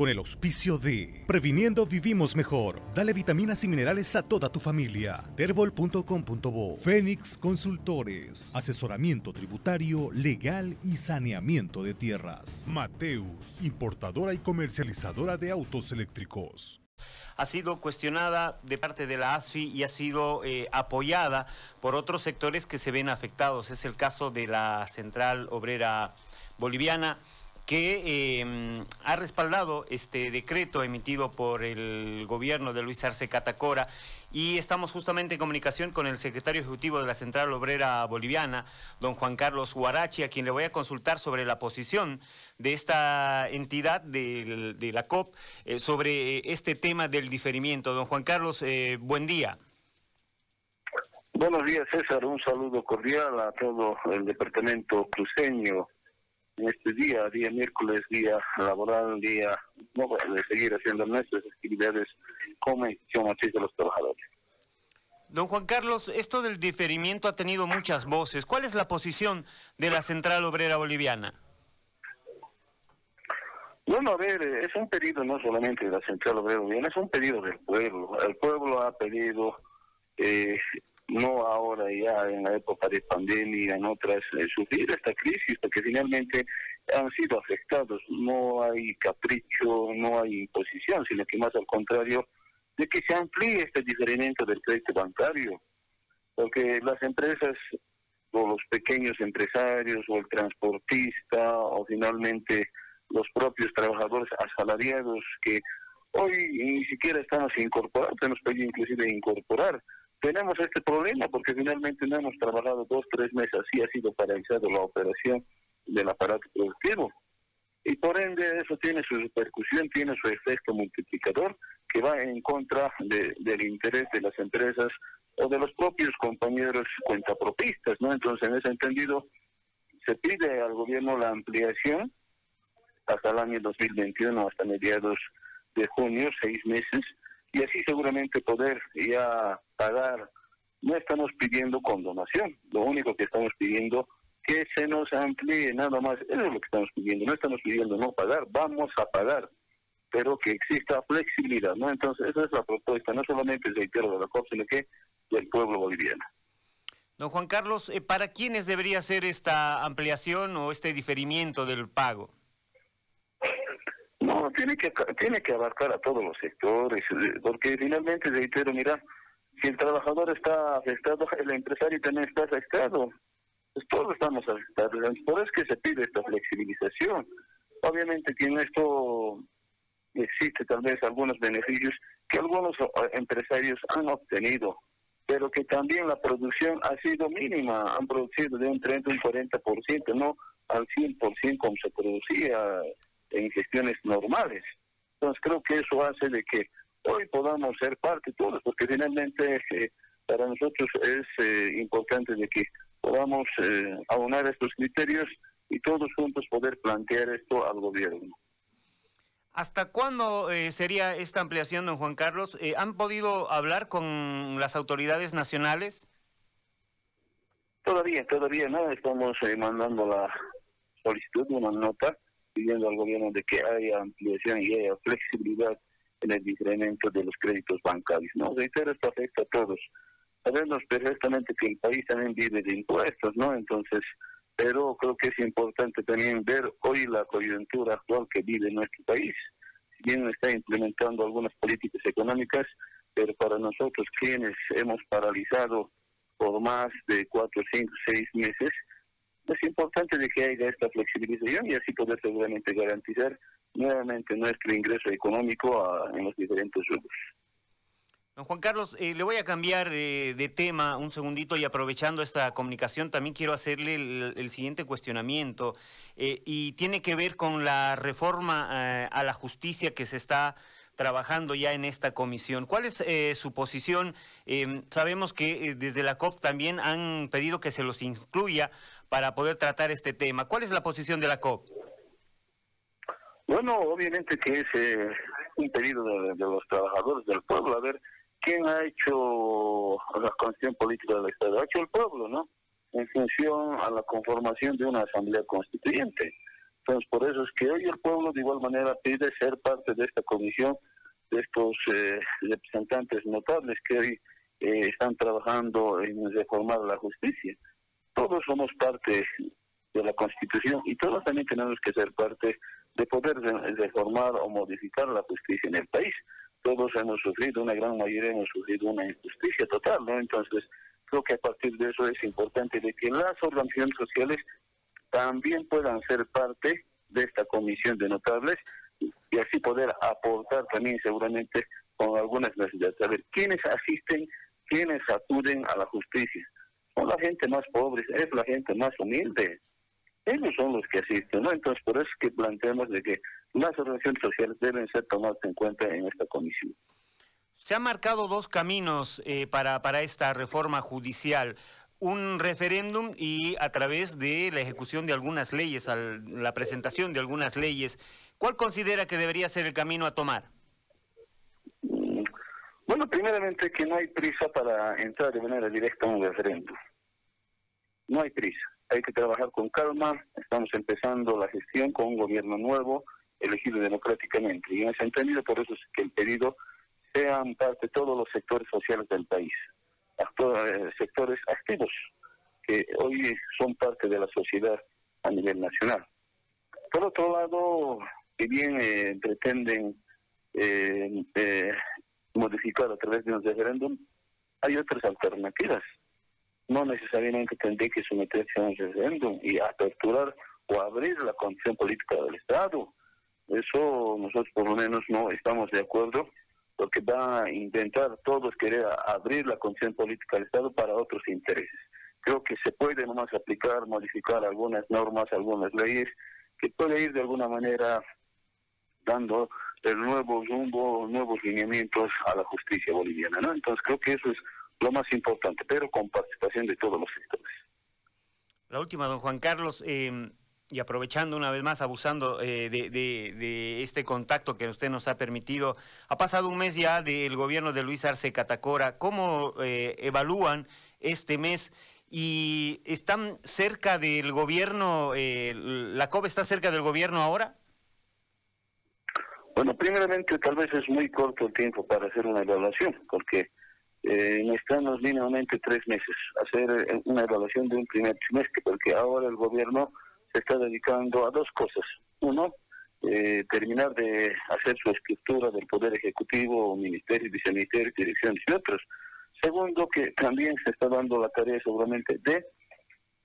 con el auspicio de Previniendo Vivimos Mejor. Dale vitaminas y minerales a toda tu familia. Terbol.com.bo Fénix Consultores. Asesoramiento tributario, legal y saneamiento de tierras. Mateus, importadora y comercializadora de autos eléctricos ha sido cuestionada de parte de la ASFI y ha sido eh, apoyada por otros sectores que se ven afectados. Es el caso de la Central Obrera Boliviana que em, ha respaldado este decreto emitido por el gobierno de Luis Arce Catacora y estamos justamente en comunicación con el secretario ejecutivo de la Central Obrera Boliviana, don Juan Carlos Huarachi, a quien le voy a consultar sobre la posición de esta entidad de, la COP eh, sobre este tema del diferimiento. Don Juan Carlos, eh, buen día. Buenos días, César. Un saludo cordial a todo el departamento cruceño este día, día miércoles, día laboral, día no, de seguir haciendo nuestras actividades como institución de los trabajadores. Don Juan Carlos, esto del diferimiento ha tenido muchas voces. ¿Cuál es la posición de la Central Obrera Boliviana? Bueno, a ver, es un pedido no solamente de la Central Obrera Boliviana, es un pedido del pueblo. El pueblo ha pedido eh, no ahora ya en la época de pandemia, en otras, eh, sufrir esta crisis, porque finalmente han sido afectados. No hay capricho, no hay imposición, sino que más al contrario, de que se amplíe este diferimiento del crédito bancario, porque las empresas o los pequeños empresarios o el transportista o finalmente los propios trabajadores asalariados que hoy ni siquiera estamos incorporados, se nos inclusive incorporar tenemos este problema porque finalmente no hemos trabajado dos, tres meses, así ha sido paralizado la operación del aparato productivo. Y por ende eso tiene su repercusión, tiene su efecto multiplicador que va en contra del interés de las empresas o de los propios compañeros cuentapropistas, ¿no? Entonces, en ese entendido, se pide al gobierno la ampliación hasta el año 2021, hasta mediados de junio, seis meses, y así seguramente poder ya pagar. No estamos pidiendo condonación, lo único que estamos pidiendo que se nos amplíe nada más, eso es lo que estamos pidiendo, no estamos pidiendo no pagar, vamos a pagar, pero que exista flexibilidad, ¿no? Entonces esa es la propuesta, no solamente del de la COP, sino que del pueblo boliviano. Don Juan Carlos, eh, ¿para quiénes debería ser esta ampliación o este diferimiento del pago? No, tiene que tiene que abarcar a todos los sectores, eh, porque finalmente, reitero, mira, si el trabajador está afectado, el empresario también está afectado. Pues todos estamos afectados. Por eso es que se pide esta flexibilización. Obviamente que en esto existe tal vez algunos beneficios que algunos eh, empresarios han obtenido, pero que también la producción ha sido mínima, han producido de un 30 a un 40%, no al 100% como se producía en gestiones normales. Entonces creo que eso hace de que hoy podamos ser parte todos, porque finalmente eh, para nosotros es eh, importante de que podamos eh, abonar estos criterios y todos juntos poder plantear esto al gobierno. ¿Hasta cuándo sería esta ampliación, don Juan Carlos? ¿Han podido hablar con las autoridades nacionales? Todavía, todavía no. Estamos mandando la solicitud, una nota pidiendo al gobierno de que haya ampliación y haya flexibilidad en el incremento de los créditos bancarios. No, reitero, esto afecta a todos. Sabemos perfectamente que el país también vive de impuestos, ¿no? Entonces, pero creo que es importante también ver hoy la coyuntura actual que vive nuestro país. Si bien está implementando algunas políticas económicas, pero para nosotros quienes hemos paralizado por más de cuatro, cinco, seis meses, es importante de que haya esta flexibilización y así poder seguramente garantizar nuevamente nuestro ingreso económico en los diferentes rubros. Don Juan Carlos, eh, le voy a cambiar eh, de tema un segundito y aprovechando esta comunicación también quiero hacerle el, siguiente cuestionamiento eh, y tiene que ver con la reforma a la justicia que se está trabajando ya en esta comisión. ¿Cuál es su posición? sabemos que desde la COP también han pedido que se los incluya para poder tratar este tema. ¿Cuál es la posición de la COP? Bueno, obviamente que es eh, un pedido de, los trabajadores del pueblo. A ver, ¿quién ha hecho la constitución política del Estado? Ha hecho el pueblo, ¿no? En función a la conformación de una asamblea constituyente. Entonces, por eso es que hoy el pueblo de igual manera pide ser parte de esta comisión, de estos eh, representantes notables que hoy eh, están trabajando en reformar la justicia. Todos somos parte de la Constitución y todos también tenemos que ser parte de poder reformar o modificar la justicia en el país. Todos hemos sufrido, una gran mayoría hemos sufrido una injusticia total, ¿no? Entonces, creo que a partir de eso es importante de que las organizaciones sociales también puedan ser parte de esta comisión de notables y así poder aportar también seguramente con algunas necesidades. A ver, ¿quiénes asisten, quiénes acuden a la justicia? Son la gente más pobre, es la gente más humilde. Ellos son los que asisten, ¿no? Entonces, por eso es que planteamos de que las organizaciones sociales deben ser tomadas en cuenta en esta comisión. Se han marcado dos caminos eh, para, para esta reforma judicial un referéndum y a través de la ejecución de algunas leyes, la presentación de algunas leyes. ¿Cuál considera que debería ser el camino a tomar? Mm, bueno, primeramente que no hay prisa para entrar de manera directa a un referéndum. No hay prisa. Hay que trabajar con calma. Estamos empezando la gestión con un gobierno nuevo, elegido democráticamente. Y en ese entendido, por eso es que el pedido sean parte de todos los sectores sociales del país, eh, sectores activos que hoy son parte de la sociedad a nivel nacional. Por otro lado, si bien eh, pretenden eh, modificar a través de un referéndum, hay otras alternativas. No necesariamente tendría que someterse a un referéndum y aperturar o abrir la condición política del Estado. Eso nosotros por lo menos no estamos de acuerdo porque va a intentar todos querer abrir la condición política del Estado para otros intereses. Creo que se puede nomás aplicar, modificar algunas normas, algunas leyes, que puede ir de alguna manera dando el nuevo rumbo, nuevos lineamientos a la justicia boliviana. Entonces creo que eso es lo más importante, pero con participación de todos los sectores. La última, don Juan Carlos. Eh, y aprovechando una vez más, abusando eh, de, este contacto que usted nos ha permitido, ha pasado un mes ya del gobierno de Luis Arce Catacora. ¿Cómo eh, evalúan este mes? ¿Y están cerca del gobierno, eh, la COP está cerca del gobierno ahora? Bueno, primeramente tal vez es muy corto el tiempo para hacer una evaluación, porque eh, necesitamos mínimamente tres meses hacer una evaluación de un primer trimestre, porque ahora el gobierno se está dedicando a dos cosas. Uno, eh, terminar de hacer su estructura del Poder Ejecutivo, Ministerio, Viceministerio, Direcciones y otros. Segundo, que también se está dando la tarea seguramente de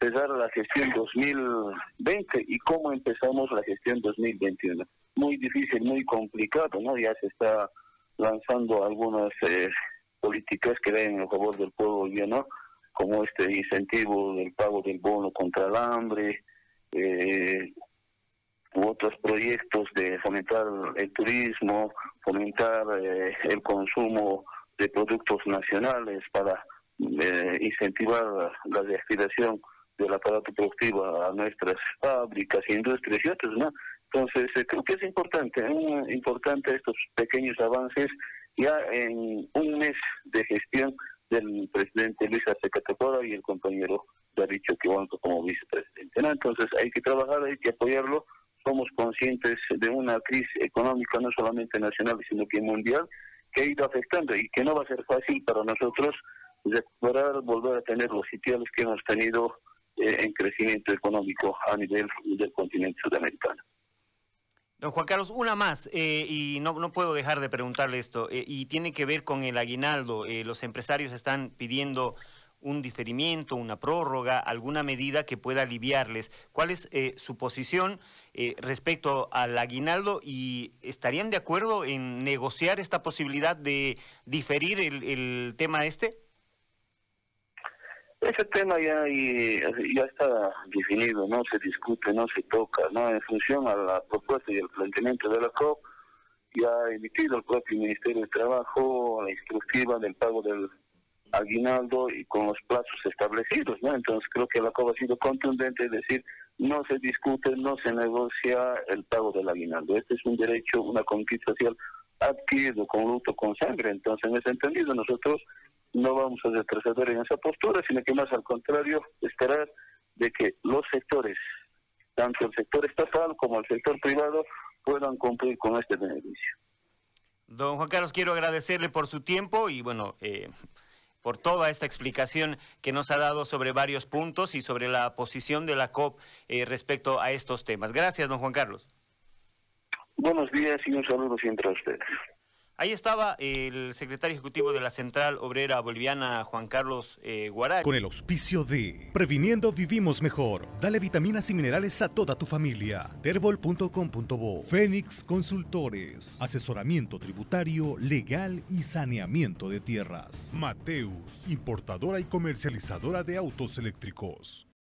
cerrar la gestión 2020 y cómo empezamos la gestión 2021. Muy difícil, muy complicado, ¿no? Ya se está lanzando algunas eh, políticas que den a favor del pueblo boliviano, como este incentivo del pago del bono contra el hambre, eh, u otros proyectos de fomentar el turismo, fomentar eh, el consumo de productos nacionales para eh, incentivar la reactivación del aparato productivo a nuestras fábricas, industrias y otros, ¿no? Entonces, eh, creo que es importante, importante estos pequeños avances ya en un mes de gestión del presidente Luis Arce y el compañero David Choquehuanco como vicepresidente. Entonces hay que trabajar, hay que apoyarlo. Somos conscientes de una crisis económica no solamente nacional, sino que mundial, que ha ido afectando y que no va a ser fácil para nosotros recuperar, volver a tener los sitios que hemos tenido eh, en crecimiento económico a nivel del continente sudamericano. Don Juan Carlos, una más, eh, y no, no puedo dejar de preguntarle esto, eh, y tiene que ver con el aguinaldo. los empresarios están pidiendo un diferimiento, una prórroga, alguna medida que pueda aliviarles. ¿Cuál es eh, su posición eh, respecto al aguinaldo y estarían de acuerdo en negociar esta posibilidad de diferir el, tema este? Ese tema ya, ya está definido, no se discute, no se toca, ¿no? En función a la propuesta y el planteamiento de la COP, ya ha emitido el propio Ministerio de Trabajo la instructiva del pago del aguinaldo y con los plazos establecidos, ¿no? Entonces creo que la COP ha sido contundente, es decir, no se discute, no se negocia el pago del aguinaldo. Este es un derecho, una conquista social adquirido con luto, con sangre. Entonces, en ese entendido, nosotros no vamos a retroceder en esa postura, sino que más al contrario, esperar de que los sectores tanto el sector estatal como el sector privado puedan cumplir con este beneficio. Don Juan Carlos, quiero agradecerle por su tiempo y bueno, eh, por toda esta explicación que nos ha dado sobre varios puntos y sobre la posición de la COP eh, respecto a estos temas. Gracias, don Juan Carlos. Buenos días y un saludo siempre a ustedes. Ahí estaba el secretario ejecutivo de la Central Obrera Boliviana, Juan Carlos eh, Guaray. Con el auspicio de Previniendo Vivimos Mejor. Dale vitaminas y minerales a toda tu familia. Terbol.com.bo. Fénix Consultores. Asesoramiento tributario, legal y saneamiento de tierras. Mateus, importadora y comercializadora de autos eléctricos.